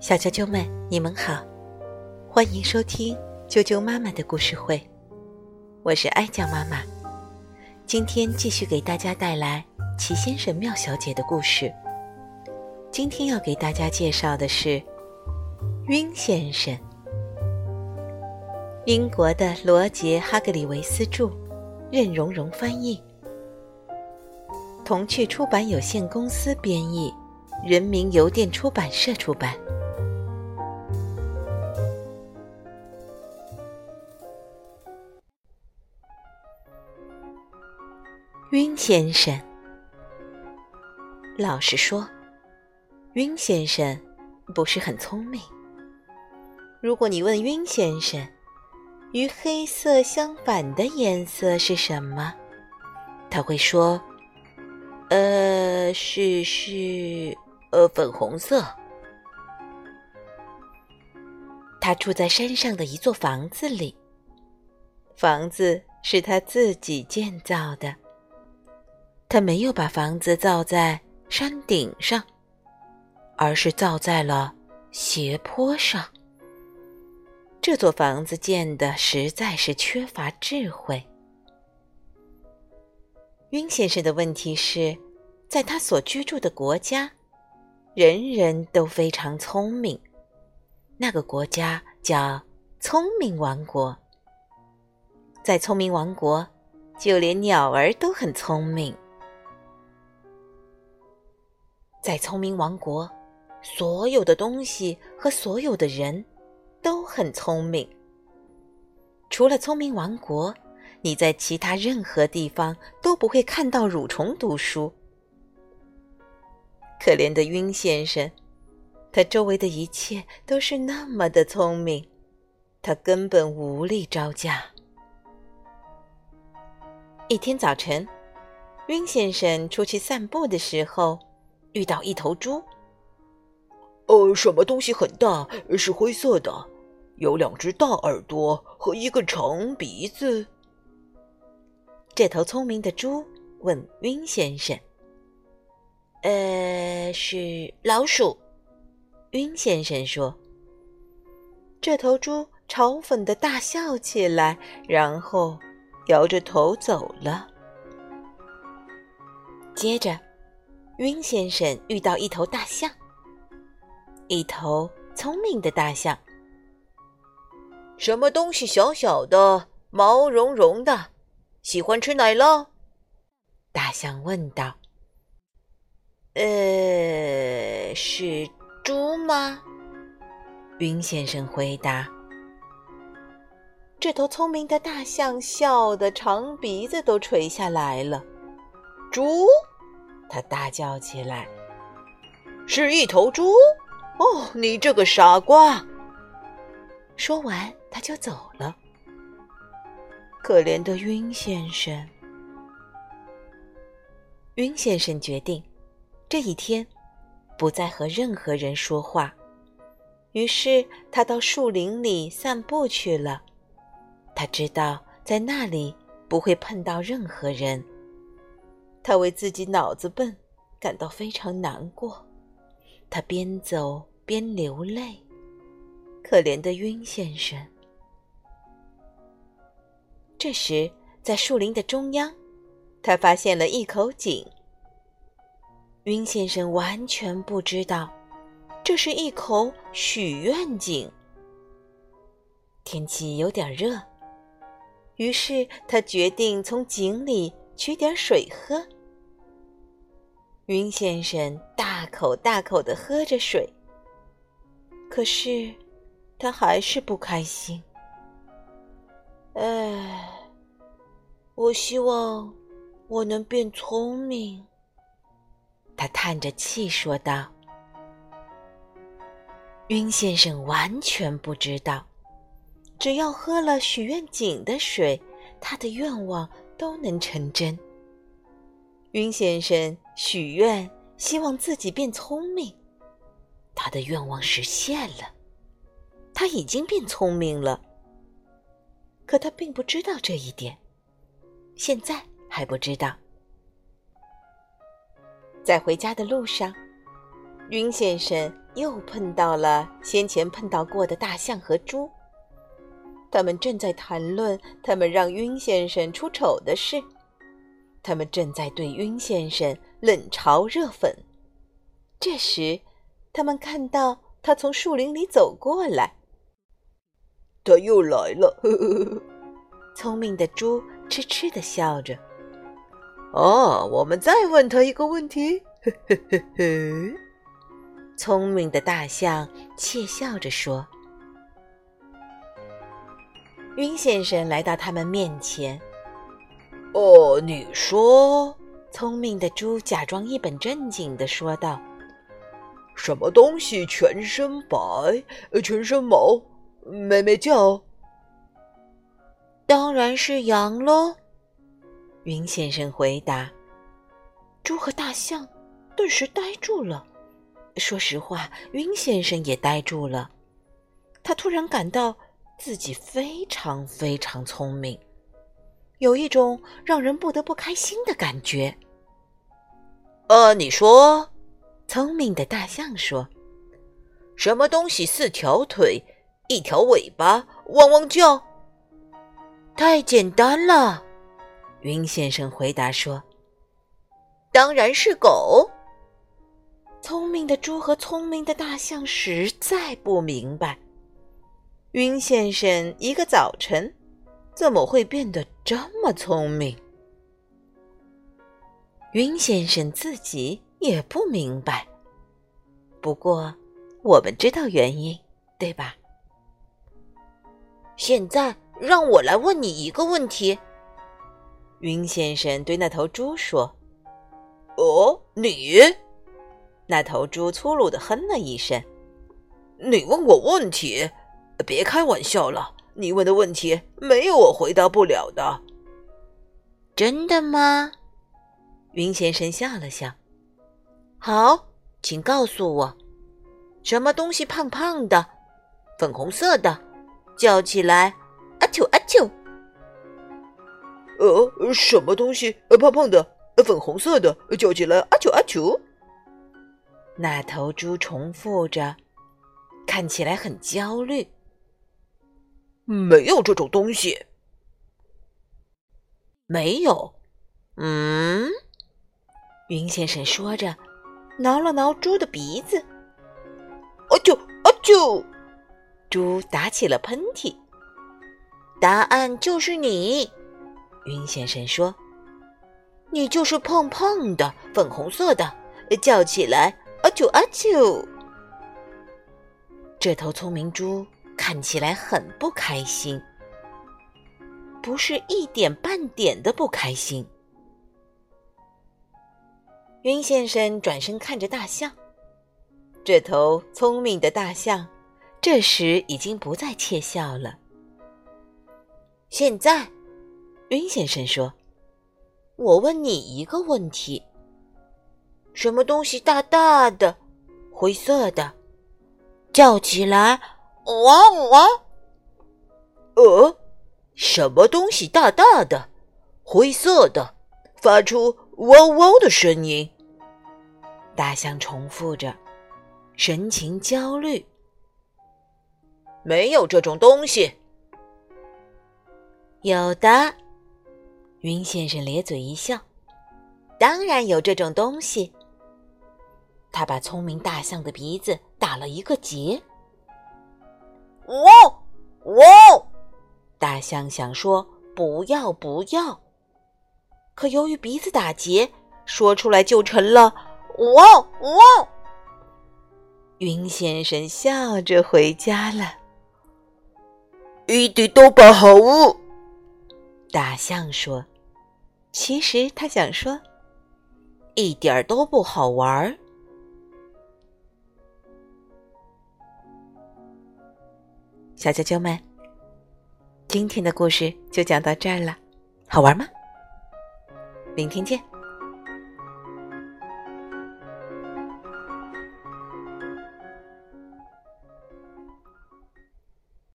小啾啾们，你们好，欢迎收听啾啾妈妈的故事会，我是哀酱妈妈。今天继续给大家带来齐先生、妙小姐的故事。今天要给大家介绍的是晕先生，英国的罗杰·哈格里维斯著，任荣荣翻译，童趣出版有限公司编译，人民邮电出版社出版。晕先生，老实说，晕先生不是很聪明。如果你问晕先生，与黑色相反的颜色是什么，他会说：“呃，是是，呃，粉红色。”他住在山上的一座房子里，房子是他自己建造的。他没有把房子造在山顶上，而是造在了斜坡上。这座房子建的实在是缺乏智慧。晕先生的问题是，在他所居住的国家，人人都非常聪明。那个国家叫聪明王国。在聪明王国，就连鸟儿都很聪明。在聪明王国，所有的东西和所有的人都很聪明。除了聪明王国，你在其他任何地方都不会看到蠕虫读书。可怜的晕先生，他周围的一切都是那么的聪明，他根本无力招架。一天早晨，晕先生出去散步的时候。遇到一头猪。呃，什么东西很大，是灰色的，有两只大耳朵和一个长鼻子。这头聪明的猪问晕先生：“呃，是老鼠？”晕先生说。这头猪嘲讽的大笑起来，然后摇着头走了。接着。晕先生遇到一头大象，一头聪明的大象。什么东西小小的、毛茸茸的，喜欢吃奶酪？大象问道。呃，是猪吗？云先生回答。这头聪明的大象笑得长鼻子都垂下来了。猪？他大叫起来：“是一头猪！哦，你这个傻瓜！”说完，他就走了。可怜的晕先生。晕先生决定，这一天不再和任何人说话。于是，他到树林里散步去了。他知道，在那里不会碰到任何人。他为自己脑子笨感到非常难过，他边走边流泪。可怜的晕先生。这时，在树林的中央，他发现了一口井。云先生完全不知道，这是一口许愿井。天气有点热，于是他决定从井里取点水喝。云先生大口大口的喝着水，可是他还是不开心。哎，我希望我能变聪明。他叹着气说道。晕先生完全不知道，只要喝了许愿井的水，他的愿望都能成真。晕先生许愿，希望自己变聪明。他的愿望实现了，他已经变聪明了。可他并不知道这一点，现在还不知道。在回家的路上，云先生又碰到了先前碰到过的大象和猪，他们正在谈论他们让晕先生出丑的事，他们正在对晕先生冷嘲热讽。这时，他们看到他从树林里走过来，他又来了。呵呵呵聪明的猪痴痴的笑着。哦，我们再问他一个问题。嘿嘿嘿嘿。聪明的大象窃笑着说：“晕先生来到他们面前。哦，你说？”聪明的猪假装一本正经的说道：“什么东西全身白，全身毛，咩咩叫？当然是羊喽。”云先生回答。猪和大象顿时呆住了。说实话，云先生也呆住了。他突然感到自己非常非常聪明，有一种让人不得不开心的感觉。呃，你说，聪明的大象说：“什么东西四条腿，一条尾巴，汪汪叫？”太简单了，晕先生回答说：“当然是狗。”聪明的猪和聪明的大象实在不明白，云先生一个早晨怎么会变得这么聪明？云先生自己也不明白。不过，我们知道原因，对吧？现在让我来问你一个问题。晕先生对那头猪说：“哦，你。”那头猪粗鲁的哼了一声：“你问我问题，别开玩笑了。你问的问题没有我回答不了的。”真的吗？云先生笑了笑。好，请告诉我，什么东西胖胖的，粉红色的，叫起来阿啾阿啾。呃，什么东西呃胖胖的，粉红色的，叫起来阿啾阿啾。那头猪重复着，看起来很焦虑。没有这种东西。没有。嗯，云先生说着，挠了挠猪的鼻子。阿啾阿啾！猪打起了喷嚏。答案就是你，云先生说：“你就是胖胖的，粉红色的，叫起来。”阿啾阿啾！这头聪明猪看起来很不开心，不是一点半点的不开心。云先生转身看着大象，这头聪明的大象这时已经不再窃笑了。现在，云先生说：“我问你一个问题。”什么东西大大的，灰色的，叫起来哇哇！呃，什么东西大大的，灰色的，发出汪汪的声音？大象重复着，神情焦虑。没有这种东西。有的，云先生咧嘴一笑，当然有这种东西。他把聪明大象的鼻子打了一个结。哇哇！大象想说“不要不要”，可由于鼻子打结，说出来就成了“哇哇”。云先生笑着回家了。一点都不好。大象说：“其实他想说，一点儿都不好玩儿。”小啾啾们，今天的故事就讲到这儿了，好玩吗？明天见。